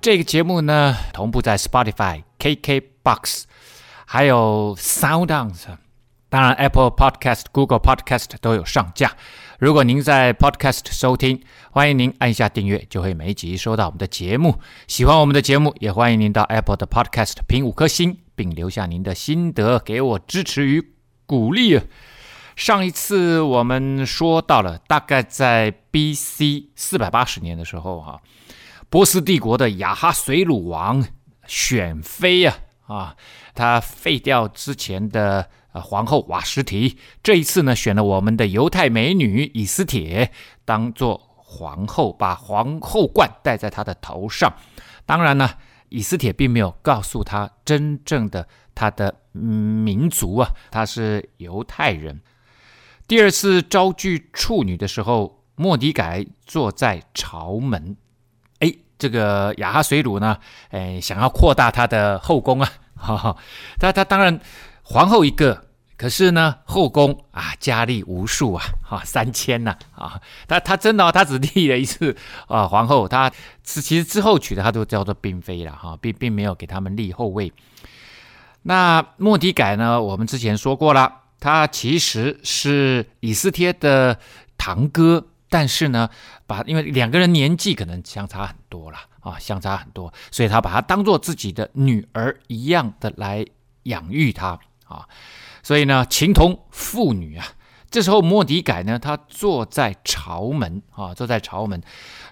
这个节目呢，同步在 Spotify、KKBox，还有 SoundOn，当然 Apple Podcast、Google Podcast 都有上架。如果您在 Podcast 收听，欢迎您按下订阅，就会每集收到我们的节目。喜欢我们的节目，也欢迎您到 Apple 的 Podcast 评五颗星，并留下您的心得，给我支持与鼓励。上一次我们说到了，大概在 BC 四百八十年的时候，哈。波斯帝国的亚哈随鲁王选妃啊啊，他废掉之前的皇后瓦什提，这一次呢选了我们的犹太美女以斯帖当做皇后，把皇后冠戴在她的头上。当然呢，以斯帖并没有告诉他真正的他的民族啊，他是犹太人。第二次招聚处女的时候，莫迪改坐在朝门。这个亚哈水鲁呢，哎，想要扩大他的后宫啊，哈哈，他他当然皇后一个，可是呢后宫啊佳丽无数啊，哈三千呐啊，他他真的、他只立了一次啊皇后，他是其实之后娶的他都叫做嫔妃了哈，并并没有给他们立后位。那莫迪改呢，我们之前说过了，他其实是以斯帖的堂哥。但是呢，把因为两个人年纪可能相差很多了啊，相差很多，所以他把她当做自己的女儿一样的来养育她啊，所以呢，情同父女啊。这时候莫迪改呢，他坐在朝门啊，坐在朝门。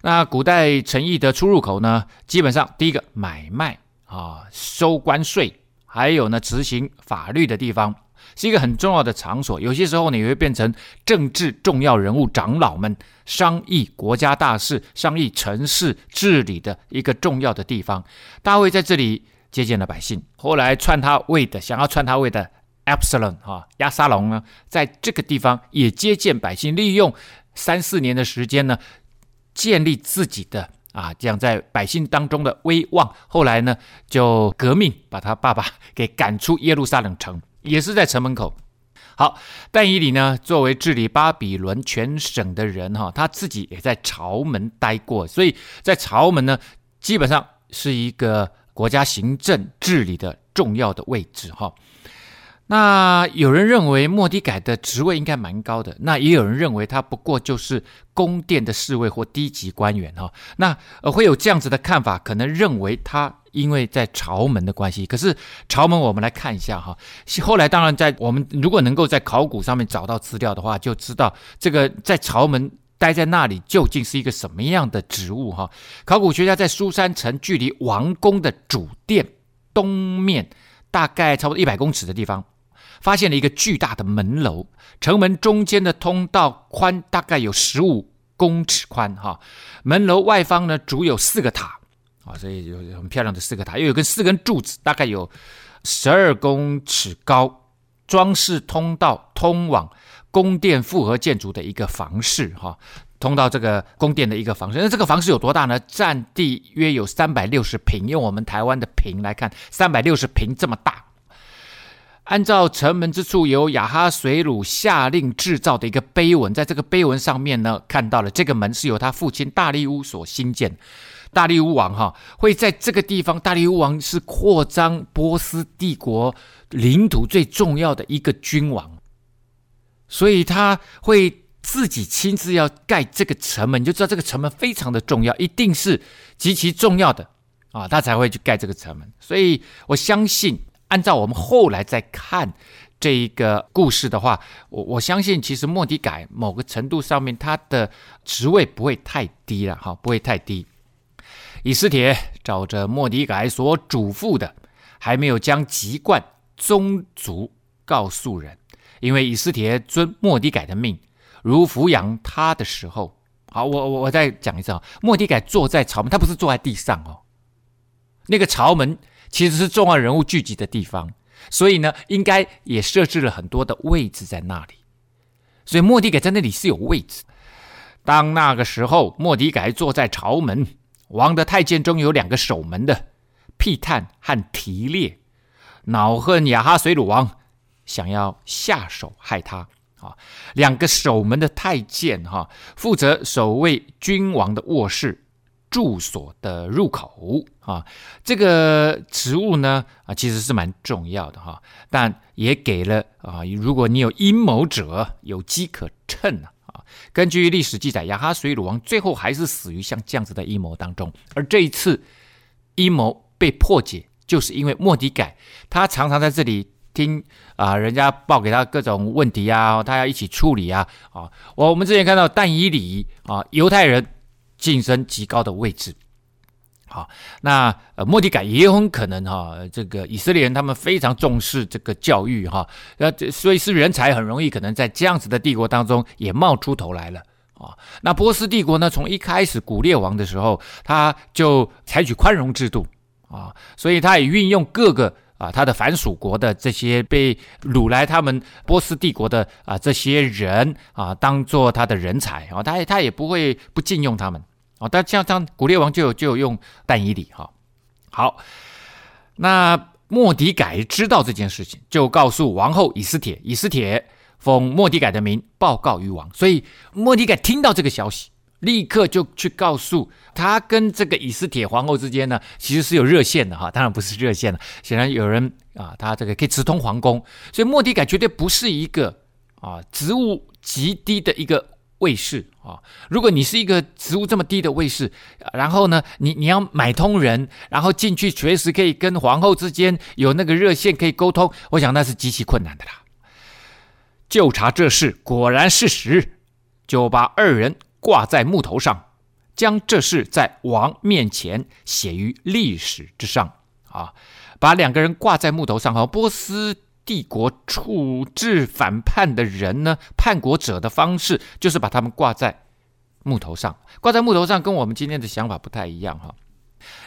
那古代城邑的出入口呢，基本上第一个买卖啊，收关税，还有呢执行法律的地方。是一个很重要的场所，有些时候呢也会变成政治重要人物、长老们商议国家大事、商议城市治理的一个重要的地方。大卫在这里接见了百姓，后来篡他位的、想要篡他位的 Absalom 哈押沙龙呢，在这个地方也接见百姓，利用三四年的时间呢，建立自己的啊这样在百姓当中的威望。后来呢，就革命把他爸爸给赶出耶路撒冷城。也是在城门口。好，但以理呢，作为治理巴比伦全省的人哈，他自己也在朝门待过，所以在朝门呢，基本上是一个国家行政治理的重要的位置哈。那有人认为莫迪改的职位应该蛮高的，那也有人认为他不过就是宫殿的侍卫或低级官员哈。那呃会有这样子的看法，可能认为他。因为在朝门的关系，可是朝门我们来看一下哈。后来当然在我们如果能够在考古上面找到资料的话，就知道这个在朝门待在那里究竟是一个什么样的职务哈。考古学家在苏山城距离王宫的主殿东面大概差不多一百公尺的地方，发现了一个巨大的门楼，城门中间的通道宽大概有十五公尺宽哈。门楼外方呢，筑有四个塔。啊，所以有很漂亮的四个塔，又有根四根柱子，大概有十二公尺高，装饰通道通往宫殿复合建筑的一个房室，哈，通到这个宫殿的一个房室。那这个房室有多大呢？占地约有三百六十平，用我们台湾的平来看，三百六十平这么大。按照城门之处由亚哈水鲁下令制造的一个碑文，在这个碑文上面呢，看到了这个门是由他父亲大利乌所兴建。大利乌王哈会在这个地方，大利乌王是扩张波斯帝国领土最重要的一个君王，所以他会自己亲自要盖这个城门，你就知道这个城门非常的重要，一定是极其重要的啊，他才会去盖这个城门。所以我相信，按照我们后来再看这一个故事的话，我我相信其实末底改某个程度上面他的职位不会太低了哈，不会太低。以斯帖照着末底改所嘱咐的，还没有将籍贯宗族告诉人，因为以斯帖遵莫底改的命，如抚养他的时候。好，我我我再讲一次啊，末底改坐在朝门，他不是坐在地上哦。那个朝门其实是重要人物聚集的地方，所以呢，应该也设置了很多的位置在那里。所以莫迪改在那里是有位置。当那个时候，莫迪改坐在朝门，王的太监中有两个守门的，辟探和提列，恼恨亚哈随鲁王，想要下手害他。啊，两个守门的太监哈，负责守卫君王的卧室。住所的入口啊，这个职务呢啊，其实是蛮重要的哈，但也给了啊，如果你有阴谋者，有机可乘啊。根据历史记载，亚哈水鲁王最后还是死于像这样子的阴谋当中，而这一次阴谋被破解，就是因为莫迪改他常常在这里听啊，人家报给他各种问题啊，他要一起处理啊啊。我我们之前看到但以理啊，犹太人。晋升极高的位置，好，那呃，莫迪改也很可能哈，这个以色列人他们非常重视这个教育哈，那所以是人才很容易可能在这样子的帝国当中也冒出头来了啊。那波斯帝国呢，从一开始古列王的时候，他就采取宽容制度啊，所以他也运用各个。啊，他的藩属国的这些被掳来他们波斯帝国的啊这些人啊，当做他的人才啊，他也他也不会不禁用他们啊。但像像，古列王就有就有用但以理哈。好，那莫迪改知道这件事情，就告诉王后以斯帖，以斯帖奉莫迪改的名报告于王，所以莫迪改听到这个消息。立刻就去告诉他，跟这个以斯帖皇后之间呢，其实是有热线的哈。当然不是热线了，显然有人啊，他这个可以直通皇宫，所以莫迪改绝对不是一个啊职务极低的一个卫士啊。如果你是一个职务这么低的卫士，然后呢，你你要买通人，然后进去随时可以跟皇后之间有那个热线可以沟通，我想那是极其困难的啦。就查这事，果然事实，就把二人。挂在木头上，将这事在王面前写于历史之上啊！把两个人挂在木头上，和波斯帝国处置反叛的人呢，叛国者的方式，就是把他们挂在木头上。挂在木头上，跟我们今天的想法不太一样哈。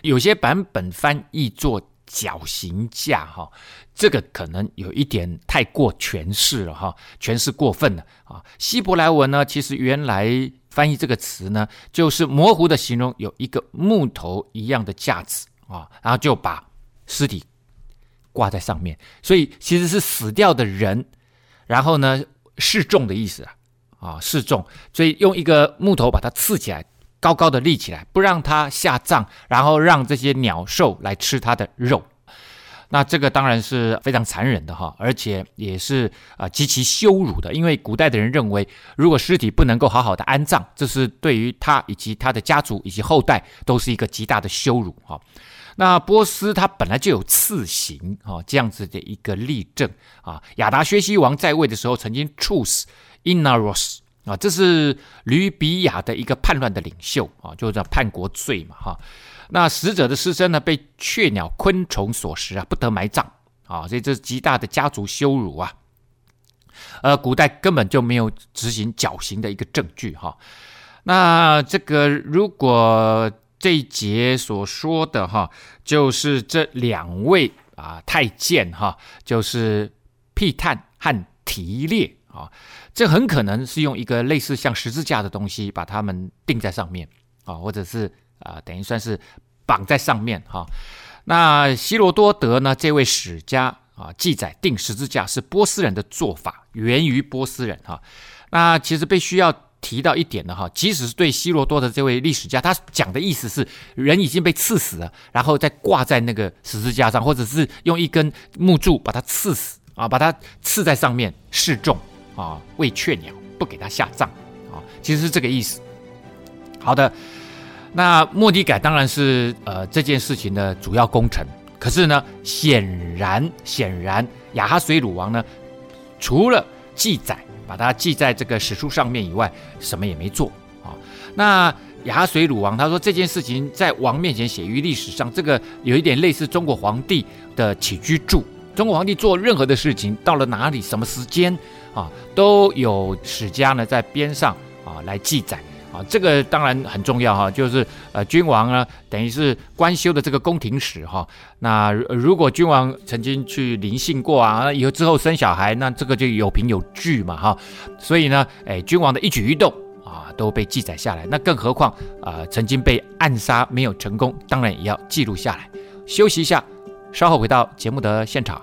有些版本翻译做绞刑架哈，这个可能有一点太过诠释了哈，诠释过分了啊。希伯来文呢，其实原来。翻译这个词呢，就是模糊的形容有一个木头一样的架子啊，然后就把尸体挂在上面，所以其实是死掉的人，然后呢示众的意思啊啊示众，所以用一个木头把它刺起来，高高的立起来，不让它下葬，然后让这些鸟兽来吃它的肉。那这个当然是非常残忍的哈，而且也是啊极其羞辱的，因为古代的人认为，如果尸体不能够好好的安葬，这是对于他以及他的家族以及后代都是一个极大的羞辱哈。那波斯他本来就有刺刑啊这样子的一个例证啊，亚达薛西王在位的时候曾经处死 Inaros 啊，这是吕比亚的一个叛乱的领袖啊，就叫叛国罪嘛哈。那死者的尸身呢，被雀鸟、昆虫所食啊，不得埋葬啊，所以这是极大的家族羞辱啊。呃，古代根本就没有执行绞刑的一个证据哈。那这个如果这一节所说的哈，就是这两位啊太监哈，就是辟探和提列啊，这很可能是用一个类似像十字架的东西把他们钉在上面啊，或者是。啊，等于算是绑在上面哈。那希罗多德呢？这位史家啊，记载钉十字架是波斯人的做法，源于波斯人哈。那其实必须要提到一点的哈，即使是对希罗多德这位历史家，他讲的意思是人已经被刺死了，然后再挂在那个十字架上，或者是用一根木柱把它刺死啊，把它刺在上面示众啊，为雀鸟不给他下葬啊，其实是这个意思。好的。那莫底改当然是呃这件事情的主要功臣，可是呢，显然显然亚哈水鲁王呢，除了记载把它记在这个史书上面以外，什么也没做啊。那亚哈水鲁王他说这件事情在王面前写于历史上，这个有一点类似中国皇帝的起居注。中国皇帝做任何的事情，到了哪里什么时间啊，都有史家呢在边上啊来记载。啊，这个当然很重要哈，就是呃，君王呢，等于是官修的这个宫廷史哈。那如果君王曾经去临幸过啊，以后之后生小孩，那这个就有凭有据嘛哈。所以呢，哎，君王的一举一动啊，都被记载下来。那更何况啊，曾经被暗杀没有成功，当然也要记录下来。休息一下，稍后回到节目的现场。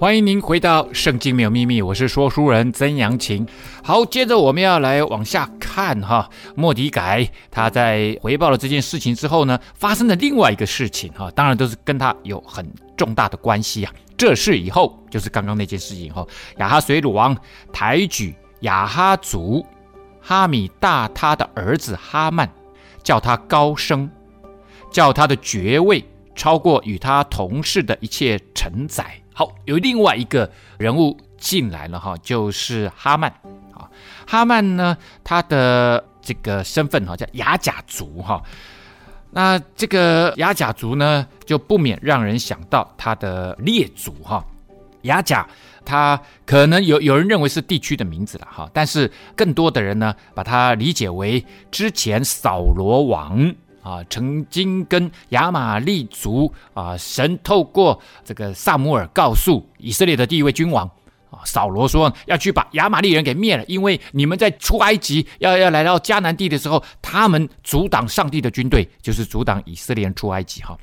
欢迎您回到《圣经没有秘密》，我是说书人曾阳晴。好，接着我们要来往下看哈，莫迪改他在回报了这件事情之后呢，发生了另外一个事情哈，当然都是跟他有很重大的关系啊。这事以后就是刚刚那件事情后，亚哈水鲁王抬举亚哈族哈米大他的儿子哈曼，叫他高升，叫他的爵位超过与他同事的一切臣宰。好，有另外一个人物进来了哈，就是哈曼啊。哈曼呢，他的这个身份哈叫亚甲族哈。那这个亚甲族呢，就不免让人想到他的列祖哈。亚甲，他可能有有人认为是地区的名字了哈，但是更多的人呢，把它理解为之前扫罗王。啊，曾经跟亚玛利族啊，神透过这个撒母耳告诉以色列的第一位君王啊，扫罗说要去把亚玛利人给灭了，因为你们在出埃及要要来到迦南地的时候，他们阻挡上帝的军队，就是阻挡以色列人出埃及哈。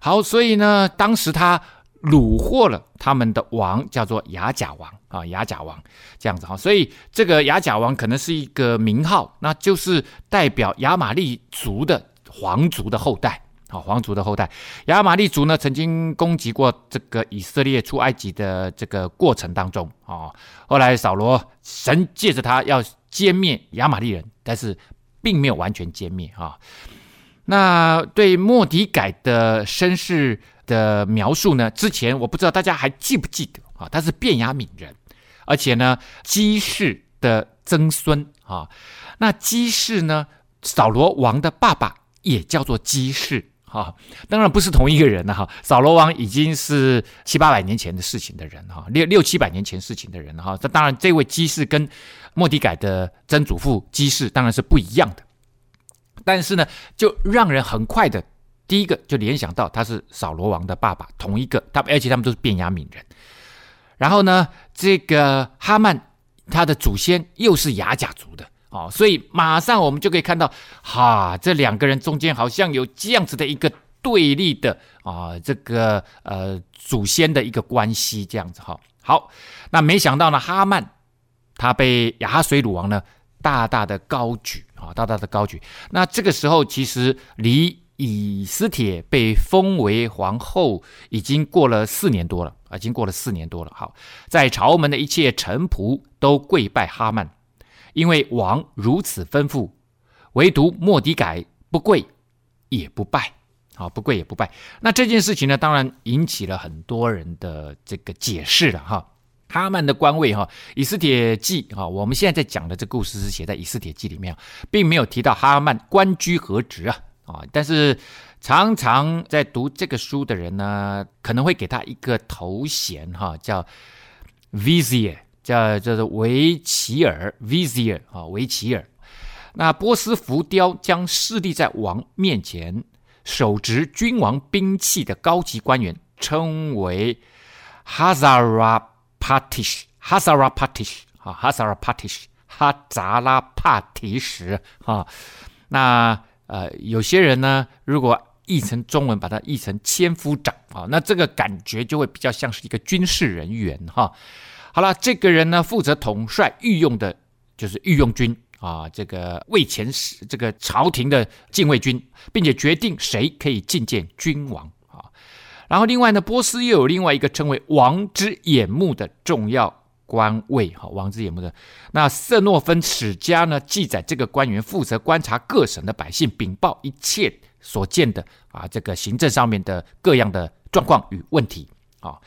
好，所以呢，当时他掳获了他们的王，叫做亚甲王啊，亚甲王这样子哈，所以这个亚甲王可能是一个名号，那就是代表亚玛利族的。皇族的后代，啊，皇族的后代，亚玛力族呢，曾经攻击过这个以色列出埃及的这个过程当中，啊，后来扫罗神借着他要歼灭亚玛力人，但是并没有完全歼灭啊。那对莫迪改的身世的描述呢，之前我不知道大家还记不记得啊？他是便雅悯人，而且呢，基士的曾孙啊。那基士呢，扫罗王的爸爸。也叫做基士哈，当然不是同一个人了哈。扫罗王已经是七八百年前的事情的人哈，六六七百年前事情的人哈。这当然，这位基士跟莫迪改的曾祖父基士当然是不一样的，但是呢，就让人很快的第一个就联想到他是扫罗王的爸爸，同一个他，而且他们都是便雅悯人。然后呢，这个哈曼他的祖先又是雅甲族的。哦，所以马上我们就可以看到，哈，这两个人中间好像有这样子的一个对立的啊，这个呃祖先的一个关系这样子哈。好，那没想到呢，哈曼他被亚哈水鲁王呢大大的高举啊，大大的高举。那这个时候其实离以斯帖被封为皇后已经过了四年多了啊，已经过了四年多了。好，在朝门的一切臣仆都跪拜哈曼。因为王如此吩咐，唯独莫迪改不跪也不拜，啊，不跪也不拜。那这件事情呢，当然引起了很多人的这个解释了哈。哈曼的官位哈，以斯帖记哈，我们现在在讲的这故事是写在以斯帖记里面，并没有提到哈曼官居何职啊啊。但是常常在读这个书的人呢，可能会给他一个头衔哈，叫 Vizier。叫叫做维齐尔 Vizier 啊，维齐尔。那波斯浮雕将侍立在王面前，手执君王兵器的高级官员称为 Hazarapatish Hazarapatish 啊 Hazarapatish 哈扎拉帕提什啊。那呃，有些人呢，如果译成中文，把它译成千夫长啊，那这个感觉就会比较像是一个军事人员哈。好了，这个人呢，负责统帅御用的，就是御用军啊，这个卫前使这个朝廷的禁卫军，并且决定谁可以觐见君王啊。然后另外呢，波斯又有另外一个称为王之眼目的重要官位哈，王之眼目的。那色诺芬史家呢，记载这个官员负责观察各省的百姓，禀报一切所见的啊，这个行政上面的各样的状况与问题啊。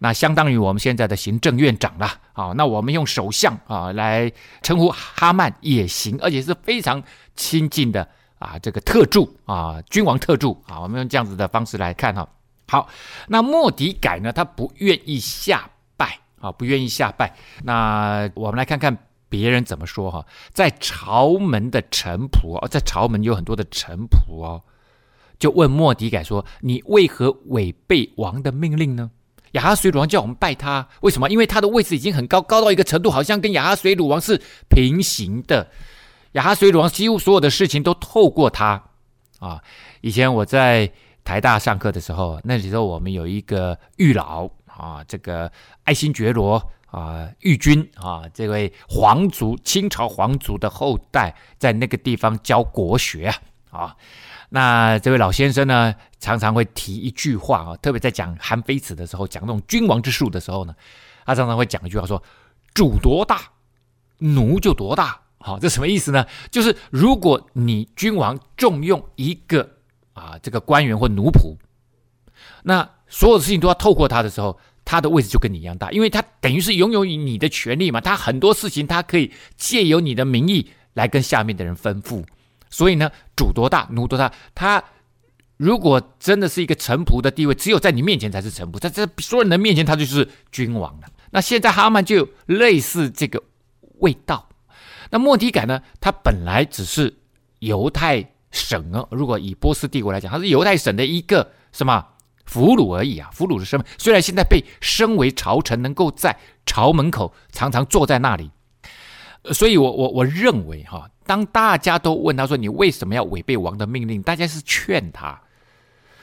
那相当于我们现在的行政院长了。好，那我们用首相啊来称呼哈曼也行，而且是非常亲近的啊这个特助啊，君王特助啊，我们用这样子的方式来看哈。好，那莫迪改呢，他不愿意下拜啊，不愿意下拜。那我们来看看。别人怎么说哈？在朝门的臣仆哦，在朝门有很多的臣仆哦，就问莫迪改说：“你为何违背王的命令呢？”亚哈水鲁王叫我们拜他，为什么？因为他的位置已经很高，高到一个程度，好像跟亚哈水鲁王是平行的。亚哈水鲁王几乎所有的事情都透过他啊。以前我在台大上课的时候，那时候我们有一个狱老啊，这个爱新觉罗。啊，玉君啊，这位皇族，清朝皇族的后代，在那个地方教国学。啊，那这位老先生呢，常常会提一句话啊，特别在讲韩非子的时候，讲那种君王之术的时候呢，他常常会讲一句话说：“主多大，奴就多大。”好，这什么意思呢？就是如果你君王重用一个啊，这个官员或奴仆，那所有的事情都要透过他的时候。他的位置就跟你一样大，因为他等于是拥有你的权利嘛。他很多事情他可以借由你的名义来跟下面的人吩咐。所以呢，主多大，奴多大。他如果真的是一个臣仆的地位，只有在你面前才是臣仆，在这所有人的面前，他就是君王了。那现在哈曼就类似这个味道。那末底改呢？他本来只是犹太省啊，如果以波斯帝国来讲，他是犹太省的一个什么？俘虏而已啊，俘虏的身份，虽然现在被升为朝臣，能够在朝门口常常坐在那里，所以我我我认为哈，当大家都问他说，你为什么要违背王的命令，大家是劝他。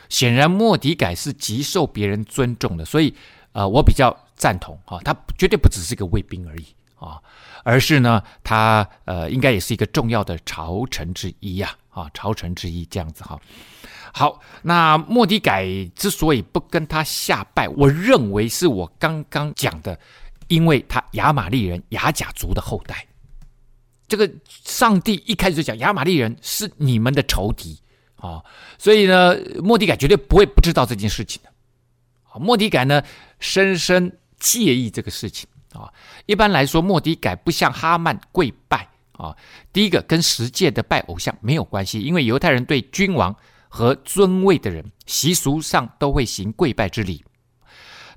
显然莫迪改是极受别人尊重的，所以呃，我比较赞同哈，他绝对不只是一个卫兵而已啊，而是呢，他呃应该也是一个重要的朝臣之一呀啊，朝臣之一这样子哈。好，那莫迪改之所以不跟他下拜，我认为是我刚刚讲的，因为他亚玛力人亚甲族的后代。这个上帝一开始就讲亚玛力人是你们的仇敌啊、所以呢，莫迪改绝对不会不知道这件事情的。莫迪改呢，深深介意这个事情啊、一般来说，莫迪改不向哈曼跪拜啊、第一个跟十诫的拜偶像没有关系，因为犹太人对君王。和尊位的人，习俗上都会行跪拜之礼。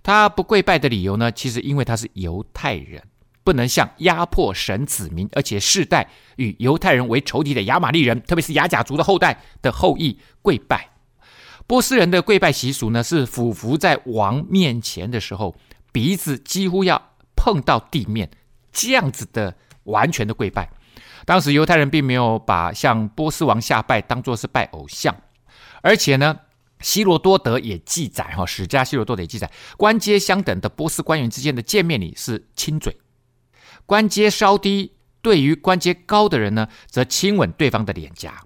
他不跪拜的理由呢？其实因为他是犹太人，不能向压迫神子民，而且世代与犹太人为仇敌的亚玛力人，特别是亚甲族的后代的后裔跪拜。波斯人的跪拜习俗呢，是俯伏在王面前的时候，鼻子几乎要碰到地面，这样子的完全的跪拜。当时犹太人并没有把向波斯王下拜当作是拜偶像。而且呢，希罗多德也记载哈，史家希罗多德也记载，官阶相等的波斯官员之间的见面礼是亲嘴，关节稍低，对于关节高的人呢，则亲吻对方的脸颊。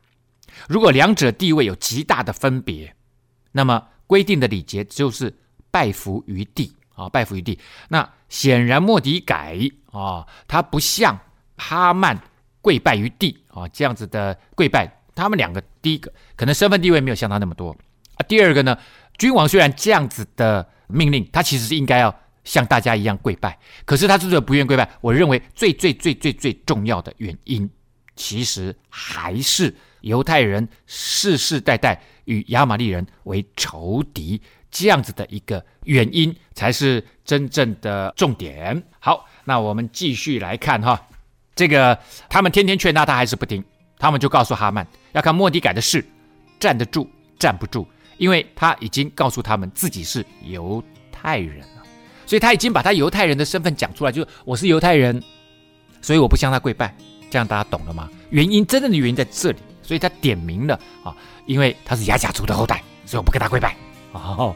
如果两者地位有极大的分别，那么规定的礼节就是拜伏于地啊，拜伏于地。那显然莫迪改啊，他不像哈曼跪拜于地啊，这样子的跪拜。他们两个，第一个可能身份地位没有像他那么多啊。第二个呢，君王虽然这样子的命令，他其实是应该要像大家一样跪拜。可是他之所以不愿跪拜，我认为最最最最最重要的原因，其实还是犹太人世世代代与亚玛力人为仇敌这样子的一个原因，才是真正的重点。好，那我们继续来看哈，这个他们天天劝他，他还是不听。他们就告诉哈曼，要看莫迪改的事站得住站不住，因为他已经告诉他们自己是犹太人，所以他已经把他犹太人的身份讲出来，就是我是犹太人，所以我不向他跪拜，这样大家懂了吗？原因真正的原因在这里，所以他点明了啊，因为他是亚甲族的后代，所以我不跟他跪拜。哦，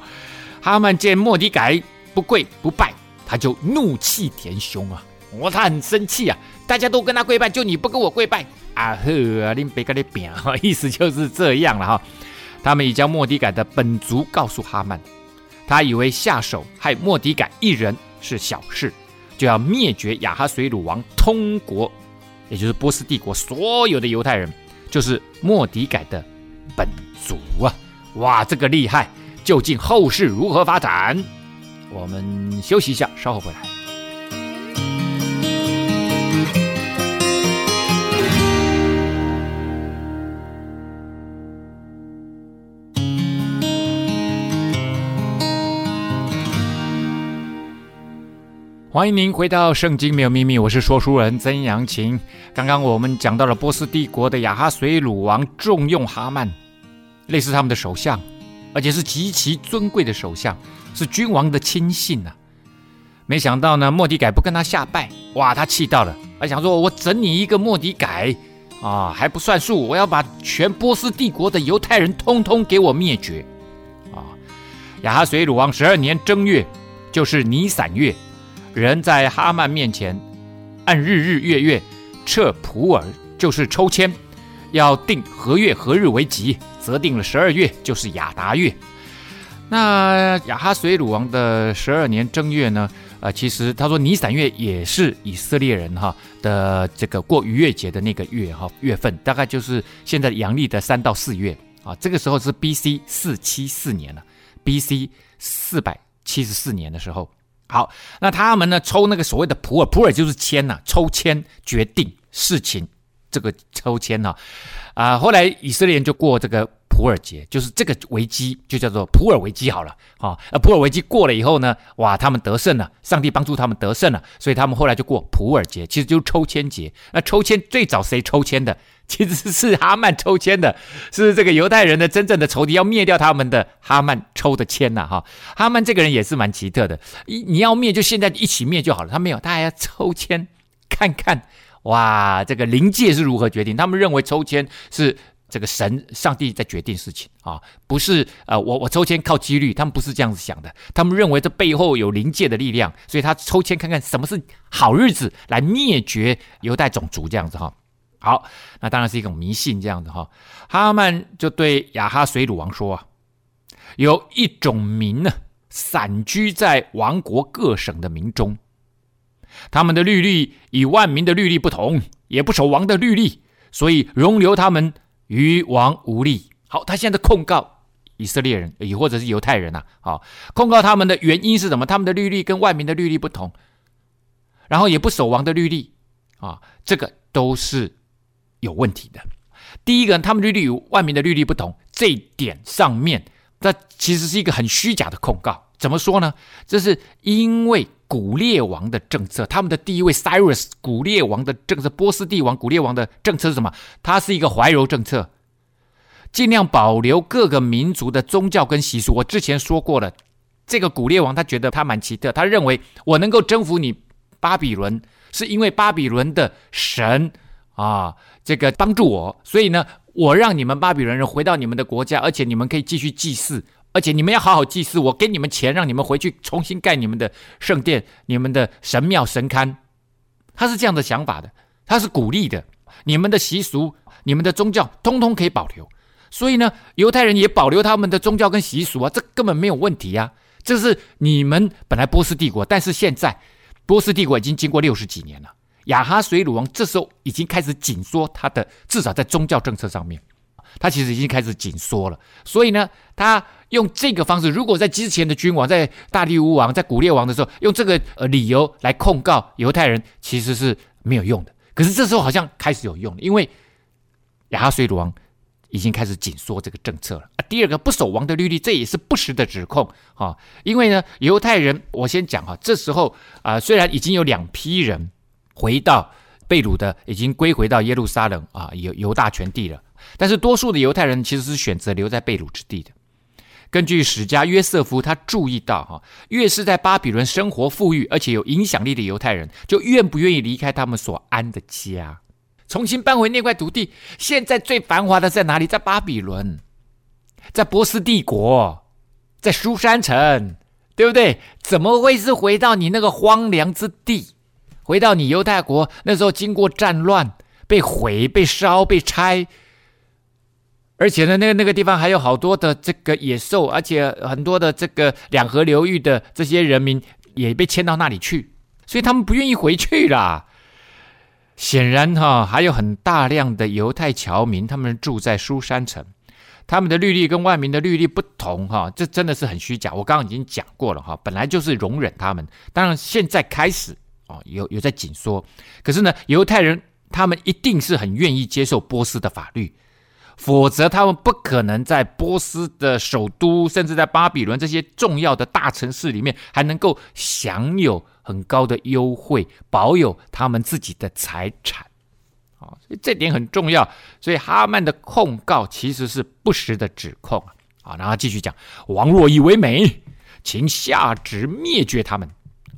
哈曼见莫迪改不跪不拜，他就怒气填胸啊，我他很生气啊，大家都跟他跪拜，就你不跟我跪拜。啊呵啊，恁别个的饼哈，意思就是这样了哈。他们已将莫迪改的本族告诉哈曼，他以为下手害莫迪改一人是小事，就要灭绝雅哈水鲁王通国，也就是波斯帝国所有的犹太人，就是莫迪改的本族啊！哇，这个厉害！究竟后事如何发展？我们休息一下，稍后回来。欢迎您回到《圣经没有秘密》，我是说书人曾阳晴。刚刚我们讲到了波斯帝国的亚哈随鲁王重用哈曼，类似他们的首相，而且是极其尊贵的首相，是君王的亲信呐、啊。没想到呢，莫迪改不跟他下拜，哇，他气到了，他想说：“我整你一个莫迪改啊，还不算数，我要把全波斯帝国的犹太人通通给我灭绝！”啊，亚哈随鲁王十二年正月，就是尼散月。人在哈曼面前，按日日月月测普尔，就是抽签，要定何月何日为吉，则定了十二月，就是亚达月。那亚哈随鲁王的十二年正月呢？呃，其实他说尼散月也是以色列人哈的这个过逾越节的那个月哈月份，大概就是现在阳历的三到四月啊。这个时候是 B.C. 四七四年了，B.C. 四百七十四年的时候。好，那他们呢，抽那个所谓的普洱，普洱就是签呐、抽签决定事情，这个抽签呢、啊，啊，后来以色列人就过这个普尔节，就是这个危机就叫做普尔危机好了，啊，那普尔危机过了以后呢，哇，他们得胜了，上帝帮助他们得胜了，所以他们后来就过普尔节，其实就是抽签节。那抽签最早谁抽签的？其实是哈曼抽签的，是这个犹太人的真正的仇敌，要灭掉他们的哈曼抽的签呐，哈。哈曼这个人也是蛮奇特的，你你要灭就现在一起灭就好了，他没有，他还要抽签看看，哇，这个灵界是如何决定？他们认为抽签是这个神上帝在决定事情啊，不是呃我我抽签靠几率，他们不是这样子想的，他们认为这背后有灵界的力量，所以他抽签看看什么是好日子来灭绝犹太种族这样子哈。好，那当然是一种迷信这样子哈。哈曼就对亚哈随鲁王说啊，有一种民呢，散居在王国各省的民中，他们的律例与万民的律例不同，也不守王的律例，所以容留他们于王无利。好，他现在控告以色列人，也或者是犹太人呐，好，控告他们的原因是什么？他们的律例跟万民的律例不同，然后也不守王的律例啊，这个都是。有问题的。第一个，他们律例与万民的律例不同，这一点上面，这其实是一个很虚假的控告。怎么说呢？这是因为古列王的政策，他们的第一位 Cyrus 古列王的政策，波斯帝王古列王的政策是什么？他是一个怀柔政策，尽量保留各个民族的宗教跟习俗。我之前说过了，这个古列王他觉得他蛮奇特，他认为我能够征服你巴比伦，是因为巴比伦的神。啊，这个帮助我，所以呢，我让你们巴比伦人回到你们的国家，而且你们可以继续祭祀，而且你们要好好祭祀，我给你们钱，让你们回去重新盖你们的圣殿、你们的神庙、神龛。他是这样的想法的，他是鼓励的，你们的习俗、你们的宗教，通通可以保留。所以呢，犹太人也保留他们的宗教跟习俗啊，这根本没有问题呀。这是你们本来波斯帝国，但是现在波斯帝国已经经过六十几年了。亚哈水鲁王这时候已经开始紧缩他的，至少在宗教政策上面，他其实已经开始紧缩了。所以呢，他用这个方式，如果在之前的君王，在大利乌王、在古列王的时候，用这个呃理由来控告犹太人，其实是没有用的。可是这时候好像开始有用，因为亚哈随鲁王已经开始紧缩这个政策了。第二个不守王的律例，这也是不实的指控啊。因为呢，犹太人，我先讲哈，这时候啊，虽然已经有两批人。回到被掳的，已经归回到耶路撒冷啊，犹犹大全地了。但是多数的犹太人其实是选择留在被掳之地的。根据史家约瑟夫，他注意到哈，越是在巴比伦生活富裕而且有影响力的犹太人，就愿不愿意离开他们所安的家，重新搬回那块土地。现在最繁华的在哪里？在巴比伦，在波斯帝国，在书珊城，对不对？怎么会是回到你那个荒凉之地？回到你犹太国那时候，经过战乱，被毁、被烧、被拆，而且呢，那个那个地方还有好多的这个野兽，而且很多的这个两河流域的这些人民也被迁到那里去，所以他们不愿意回去啦。显然哈，还有很大量的犹太侨民，他们住在苏珊城，他们的律例跟外民的律例不同哈，这真的是很虚假。我刚刚已经讲过了哈，本来就是容忍他们，当然现在开始啊有有在紧缩，可是呢，犹太人他们一定是很愿意接受波斯的法律。否则，他们不可能在波斯的首都，甚至在巴比伦这些重要的大城市里面，还能够享有很高的优惠，保有他们自己的财产。啊，所以这点很重要。所以哈曼的控告其实是不实的指控啊。然后继续讲：王若以为美，请下旨灭绝他们，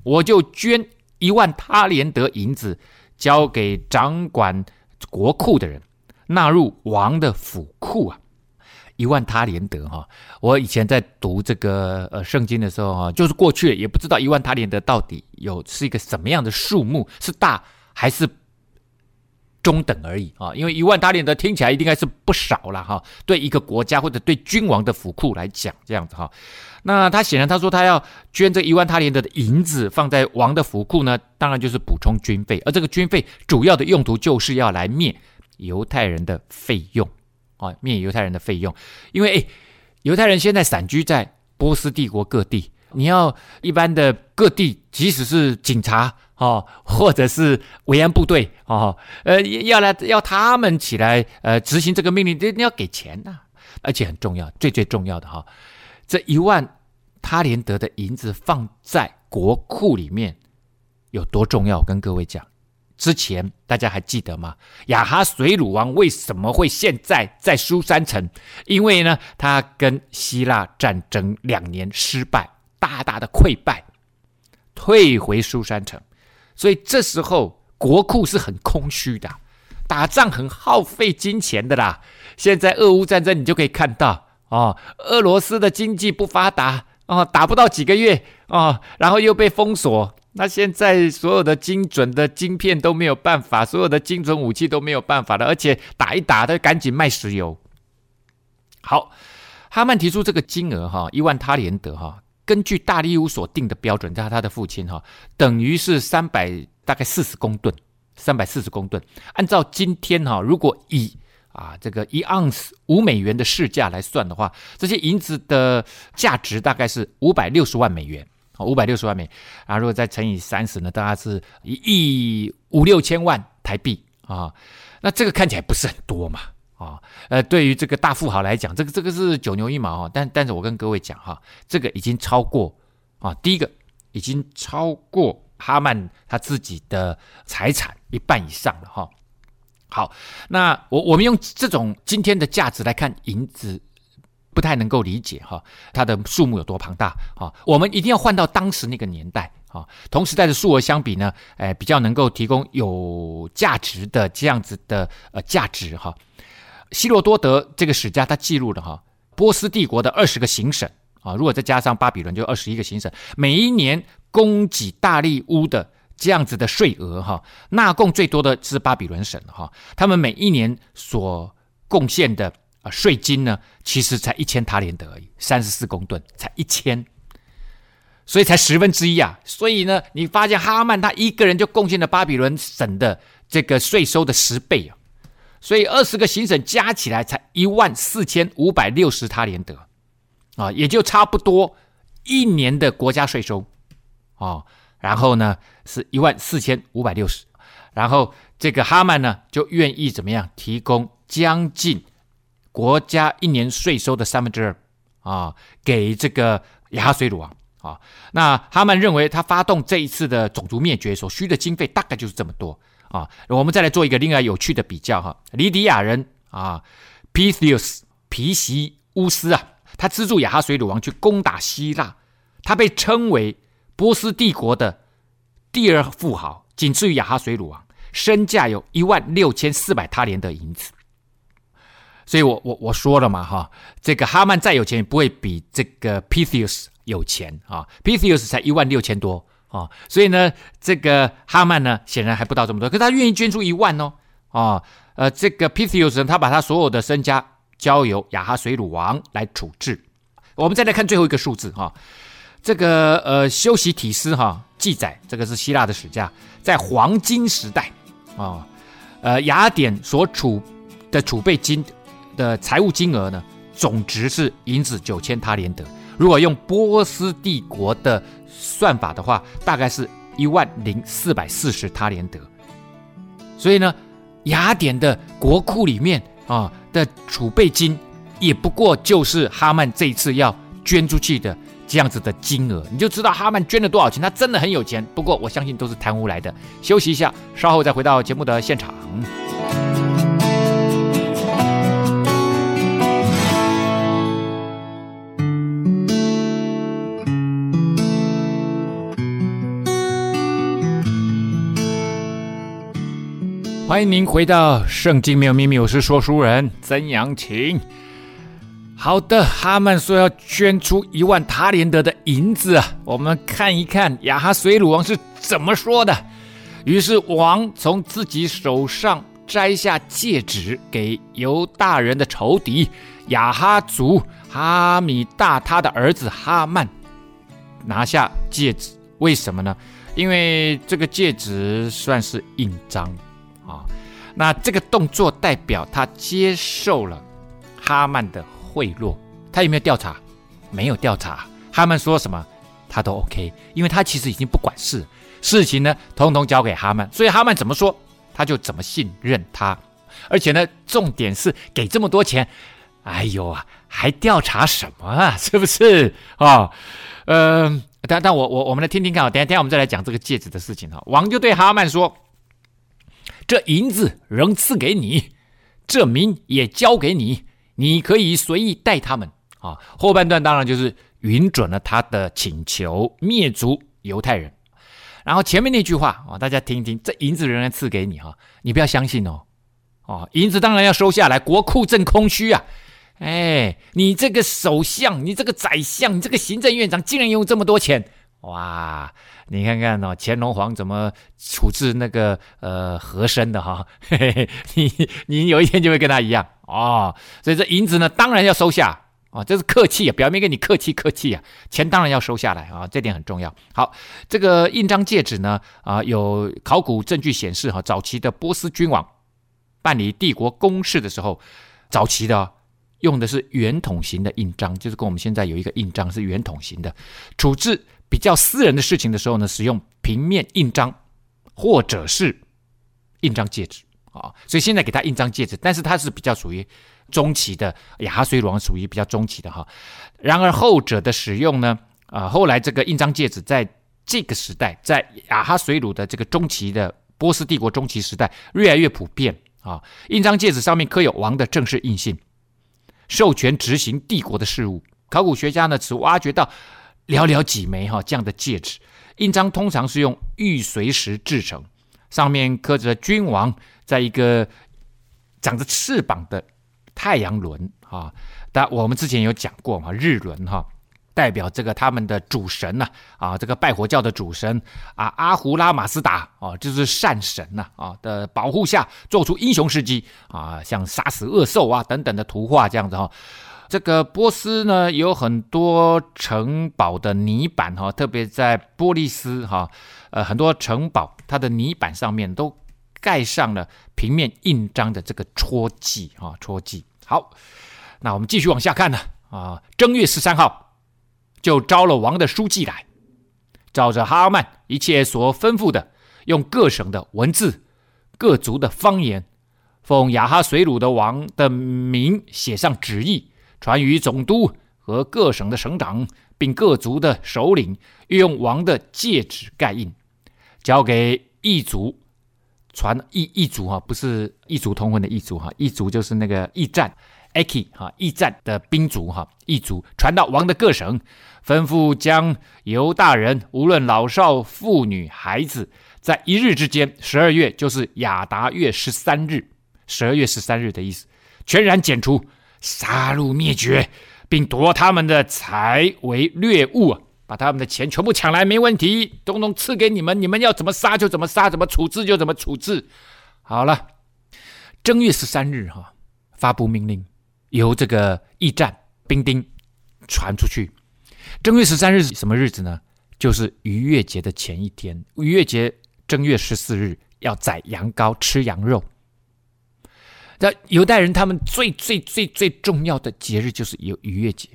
我就捐一万他连德银子，交给掌管国库的人。纳入王的府库啊，一万他连德哈。我以前在读这个呃圣经的时候哈，就是过去也不知道一万他连德到底有是一个什么样的数目，是大还是中等而已啊？因为一万他连德听起来应该是不少了哈。对一个国家或者对君王的府库来讲，这样子哈。那他显然他说他要捐这一万他连德的银子放在王的府库呢，当然就是补充军费，而这个军费主要的用途就是要来灭。犹太人的费用啊，灭犹太人的费用，因为诶，犹太人现在散居在波斯帝国各地，你要一般的各地，即使是警察哦，或者是维安部队哦，呃，要来要他们起来呃执行这个命令，这你要给钱呐，而且很重要，最最重要的哈，这一万他连得的银子放在国库里面有多重要？我跟各位讲。之前大家还记得吗？亚哈水鲁王为什么会现在在苏三城？因为呢，他跟希腊战争两年失败，大大的溃败，退回苏三城。所以这时候国库是很空虚的，打仗很耗费金钱的啦。现在俄乌战争你就可以看到哦，俄罗斯的经济不发达哦，打不到几个月哦，然后又被封锁。那现在所有的精准的晶片都没有办法，所有的精准武器都没有办法了，而且打一打，他赶紧卖石油。好，哈曼提出这个金额哈，一万他连德哈，根据大利乌所定的标准，加他的父亲哈，等于是三百大概四十公吨，三百四十公吨。按照今天哈，如果以啊这个一盎司五美元的市价来算的话，这些银子的价值大概是五百六十万美元。五百六十万美，啊如果再乘以三十呢，大概是一亿五六千万台币啊。那这个看起来不是很多嘛啊？呃，对于这个大富豪来讲，这个这个是九牛一毛啊。但但是我跟各位讲哈，这个已经超过啊，第一个已经超过哈曼他自己的财产一半以上了哈。好，那我我们用这种今天的价值来看银子。不太能够理解哈，它的数目有多庞大啊？我们一定要换到当时那个年代啊，同时代的数额相比呢，哎，比较能够提供有价值的这样子的呃价值哈。希罗多德这个史家他记录了哈，波斯帝国的二十个行省啊，如果再加上巴比伦就二十一个行省，每一年供给大利乌的这样子的税额哈，纳贡最多的是巴比伦省哈，他们每一年所贡献的。啊，税金呢，其实才一千塔连得而已，三十四公吨，才一千，所以才十分之一啊。所以呢，你发现哈曼他一个人就贡献了巴比伦省的这个税收的十倍啊。所以二十个行省加起来才一万四千五百六十塔连得啊，也就差不多一年的国家税收啊。然后呢，是一万四千五百六十，然后这个哈曼呢就愿意怎么样提供将近。国家一年税收的三分之二啊，给这个亚哈水鲁王啊。那哈曼认为他发动这一次的种族灭绝所需的经费大概就是这么多啊。我们再来做一个另外有趣的比较哈，黎迪亚人啊，Pythius 皮西乌斯啊，他资助亚哈水鲁王去攻打希腊，他被称为波斯帝国的第二富豪，仅次于亚哈水鲁王，身价有一万六千四百他连的银子。所以我我我说了嘛哈，这个哈曼再有钱也不会比这个 Pythius 有钱啊，Pythius 才一万六千多啊，所以呢，这个哈曼呢显然还不到这么多，可他愿意捐出一万哦，啊，呃，这个 Pythius 呢，他把他所有的身家交由亚哈水鲁王来处置。我们再来看最后一个数字哈，这个呃修昔体斯哈记载，这个是希腊的史家，在黄金时代啊，呃雅典所储的储备金。的财务金额呢，总值是银子九千塔连德。如果用波斯帝国的算法的话，大概是一万零四百四十塔连德。所以呢，雅典的国库里面啊的储备金，也不过就是哈曼这一次要捐出去的这样子的金额，你就知道哈曼捐了多少钱。他真的很有钱，不过我相信都是贪污来的。休息一下，稍后再回到节目的现场。欢迎您回到《圣经没有秘密》，我是说书人曾阳晴。好的，哈曼说要捐出一万塔连德的银子，我们看一看亚哈随鲁王是怎么说的。于是王从自己手上摘下戒指，给犹大人的仇敌亚哈族哈米大他的儿子哈曼拿下戒指。为什么呢？因为这个戒指算是印章。那这个动作代表他接受了哈曼的贿赂，他有没有调查？没有调查。哈曼说什么，他都 OK，因为他其实已经不管事，事情呢，通通交给哈曼，所以哈曼怎么说，他就怎么信任他。而且呢，重点是给这么多钱，哎呦啊，还调查什么啊？是不是啊？嗯、但但我我我们来听听看啊，等下等下我们再来讲这个戒指的事情哈。王就对哈曼说。这银子仍赐给你，这民也交给你，你可以随意待他们啊。后半段当然就是允准了他的请求，灭族犹太人。然后前面那句话啊，大家听一听，这银子仍然赐给你哈，你不要相信哦。哦，银子当然要收下来，国库正空虚啊。哎，你这个首相，你这个宰相，你这个行政院长，竟然用这么多钱。哇，你看看哦，乾隆皇怎么处置那个呃和珅的哈？嘿嘿，你你有一天就会跟他一样哦。所以这银子呢，当然要收下啊、哦，这是客气啊，表面跟你客气客气啊，钱当然要收下来啊、这点很重要。好，这个印章戒指呢啊，有考古证据显示哈，早期的波斯君王办理帝国公事的时候，早期的用的是圆筒形的印章，就是跟我们现在有一个印章是圆筒形的，处置。比较私人的事情的时候呢，使用平面印章，或者是印章戒指啊，所以现在给他印章戒指，但是他是比较属于中期的，亚哈随鲁王属于比较中期的哈。然而后者的使用呢，啊，后来这个印章戒指在这个时代，在亚哈随鲁的这个中期的波斯帝国中期时代越来越普遍啊。印章戒指上面刻有王的正式印信，授权执行帝国的事务。考古学家呢，只挖掘到。寥寥几枚哈这样的戒指，印章通常是用玉髓石制成，上面刻着君王在一个长着翅膀的太阳轮啊。但我们之前有讲过嘛，日轮哈代表这个他们的主神呐啊，这个拜火教的主神啊阿胡拉马斯达啊，就是善神呐啊的保护下做出英雄事迹啊，像杀死恶兽啊等等的图画这样子哈。这个波斯呢，有很多城堡的泥板哈，特别在波利斯哈，呃，很多城堡它的泥板上面都盖上了平面印章的这个戳记哈，戳记。好，那我们继续往下看呢啊，正月十三号就招了王的书记来，照着哈曼一切所吩咐的，用各省的文字、各族的方言，奉亚哈水鲁的王的名写上旨意。传于总督和各省的省长，并各族的首领，运用王的戒指盖印，交给异族传异异族哈，不是异族通婚的异族哈，异族就是那个驿站 Aki 哈，驿站的兵卒哈，异族传到王的各省，吩咐将犹大人无论老少妇女孩子，在一日之间，十二月就是亚达月十三日，十二月十三日的意思，全然剪除。杀戮灭绝，并夺他们的财为掠物，把他们的钱全部抢来，没问题，统统赐给你们，你们要怎么杀就怎么杀，怎么处置就怎么处置。好了，正月十三日哈，发布命令，由这个驿站兵丁传出去。正月十三日是什么日子呢？就是逾越节的前一天。逾越节正月十四日要宰羊羔，吃羊肉。那犹太人他们最最最最重要的节日就是有逾越节。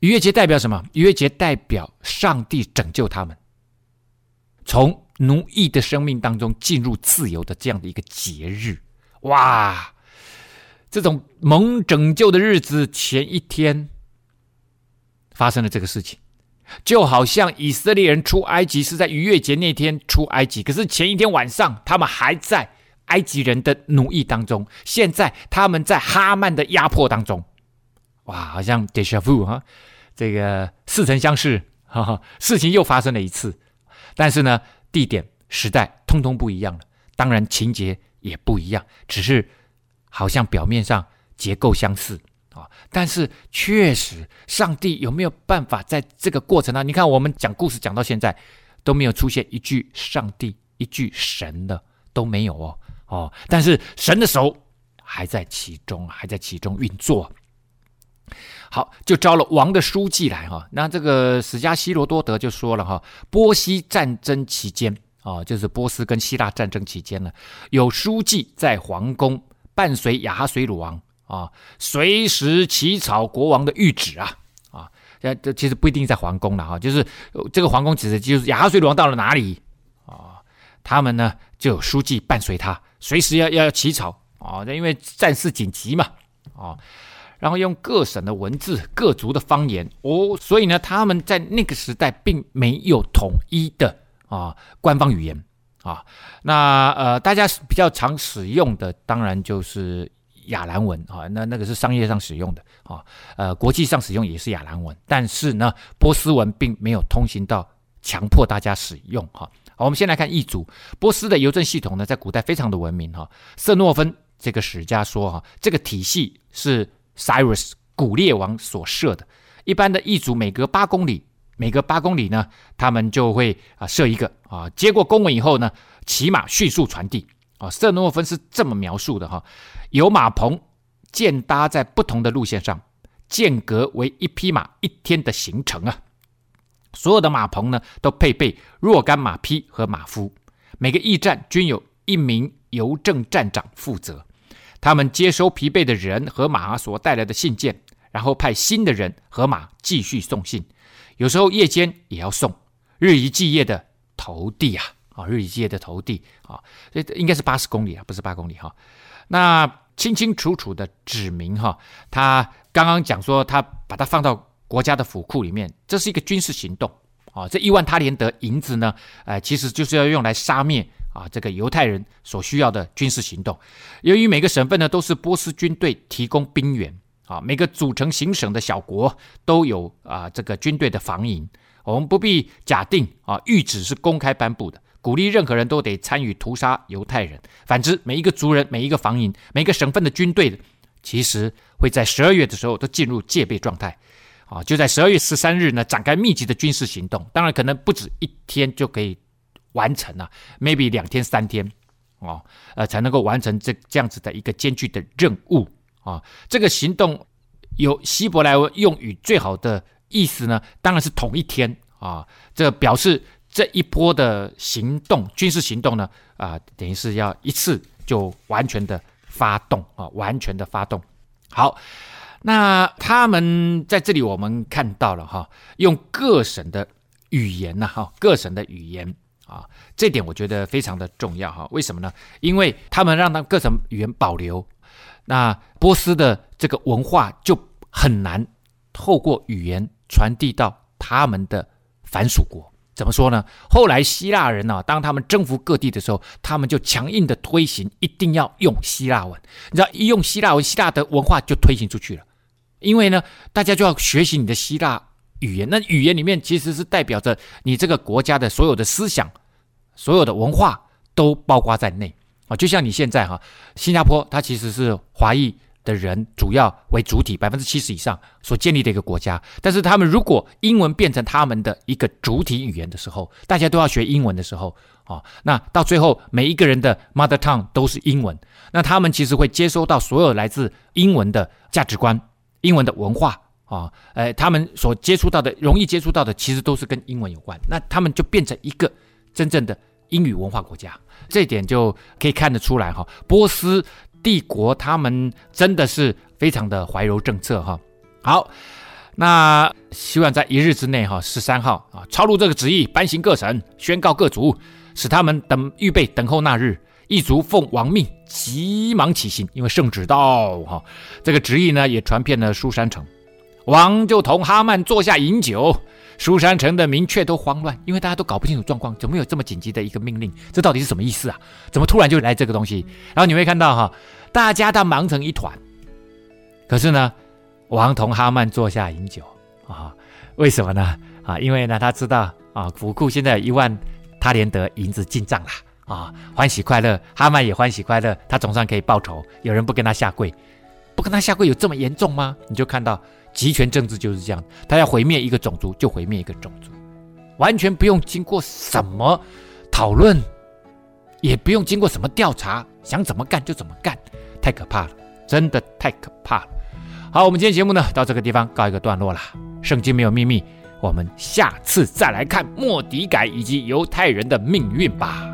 逾越节代表什么？逾越节代表上帝拯救他们，从奴役的生命当中进入自由的这样的一个节日。哇！这种蒙拯救的日子前一天发生了这个事情，就好像以色列人出埃及是在逾越节那天出埃及，可是前一天晚上他们还在。埃及人的奴役当中，现在他们在哈曼的压迫当中，哇，好像 déjà vu 哈，这个似曾相识，哈哈，事情又发生了一次，但是呢，地点、时代通通不一样了，当然情节也不一样，只是好像表面上结构相似啊，但是确实，上帝有没有办法在这个过程当，你看我们讲故事讲到现在都没有出现一句上帝，一句神的都没有哦。哦，但是神的手还在其中，还在其中运作。好，就招了王的书记来哈。那这个史家希罗多德就说了哈，波西战争期间啊，就是波斯跟希腊战争期间呢，有书记在皇宫伴随亚哈水鲁王啊，随时起草国王的谕旨啊啊。这其实不一定在皇宫了哈，就是这个皇宫其实就是亚哈水鲁王到了哪里啊，他们呢就有书记伴随他。随时要要起草啊，因为战事紧急嘛啊，然后用各省的文字、各族的方言哦，所以呢，他们在那个时代并没有统一的啊官方语言啊。那呃，大家比较常使用的当然就是亚兰文啊，那那个是商业上使用的啊，呃，国际上使用也是亚兰文，但是呢，波斯文并没有通行到强迫大家使用哈。我们先来看异族。波斯的邮政系统呢，在古代非常的文明哈。瑟诺芬这个史家说哈，这个体系是 Cyrus 古列王所设的。一般的异族每隔八公里，每隔八公里呢，他们就会啊设一个啊，接过公文以后呢，骑马迅速传递啊。瑟诺芬是这么描述的哈：有马棚建搭在不同的路线上，间隔为一匹马一天的行程啊。所有的马棚呢，都配备若干马匹和马夫。每个驿站均有一名邮政站长负责，他们接收疲惫的人和马所带来的信件，然后派新的人和马继续送信。有时候夜间也要送，日以继夜的投递啊啊，日以继夜的投递啊，这应该是八十公里啊，不是八公里哈。那清清楚楚的指明哈，他刚刚讲说他把它放到。国家的府库里面，这是一个军事行动啊！这一万他连德银子呢，呃，其实就是要用来杀灭啊这个犹太人所需要的军事行动。由于每个省份呢都是波斯军队提供兵员啊，每个组成行省的小国都有啊这个军队的防营。我们不必假定啊谕旨是公开颁布的，鼓励任何人都得参与屠杀犹太人。反之，每一个族人、每一个防营、每个省份的军队，其实会在十二月的时候都进入戒备状态。啊，就在十二月十三日呢，展开密集的军事行动。当然，可能不止一天就可以完成了，maybe 两天三天，哦，呃，才能够完成这这样子的一个艰巨的任务啊。这个行动有希伯来文用语最好的意思呢，当然是同一天啊。这表示这一波的行动，军事行动呢，啊，等于是要一次就完全的发动啊，完全的发动。好。那他们在这里，我们看到了哈，用各省的语言呐，哈，各省的语言啊，这点我觉得非常的重要哈。为什么呢？因为他们让他各省语言保留，那波斯的这个文化就很难透过语言传递到他们的藩属国。怎么说呢？后来希腊人呢、当他们征服各地的时候，他们就强硬的推行一定要用希腊文。你知道，一用希腊文，希腊的文化就推行出去了。因为呢，大家就要学习你的希腊语言，那语言里面其实是代表着你这个国家的所有的思想、所有的文化都包括在内啊。就像你现在哈，新加坡它其实是华裔的人主要为主体，百分之七十以上所建立的一个国家。但是他们如果英文变成他们的一个主体语言的时候，大家都要学英文的时候啊，那到最后每一个人的 mother tongue 都是英文，那他们其实会接收到所有来自英文的价值观。英文的文化啊，呃，他们所接触到的、容易接触到的，其实都是跟英文有关。那他们就变成一个真正的英语文化国家，这一点就可以看得出来哈。波斯帝国他们真的是非常的怀柔政策哈。好，那希望在一日之内哈，十三号啊，抄录这个旨意，颁行各省，宣告各族，使他们等预备等候那日。一族奉王命，急忙起行，因为圣旨到哈。这个旨意呢，也传遍了苏珊城。王就同哈曼坐下饮酒。苏珊城的民却都慌乱，因为大家都搞不清楚状况，怎么有这么紧急的一个命令？这到底是什么意思啊？怎么突然就来这个东西？然后你会看到哈，大家都忙成一团。可是呢，王同哈曼坐下饮酒啊？为什么呢？啊，因为呢，他知道啊，府库现在有一万他连得银子进账了啊，欢喜快乐。哈曼也欢喜快乐，他总算可以报仇。有人不跟他下跪，不跟他下跪有这么严重吗？你就看到。集权政治就是这样，他要毁灭一个种族就毁灭一个种族，完全不用经过什么讨论，也不用经过什么调查，想怎么干就怎么干，太可怕了，真的太可怕了。好，我们今天节目呢到这个地方告一个段落了。圣经没有秘密，我们下次再来看莫底改以及犹太人的命运吧。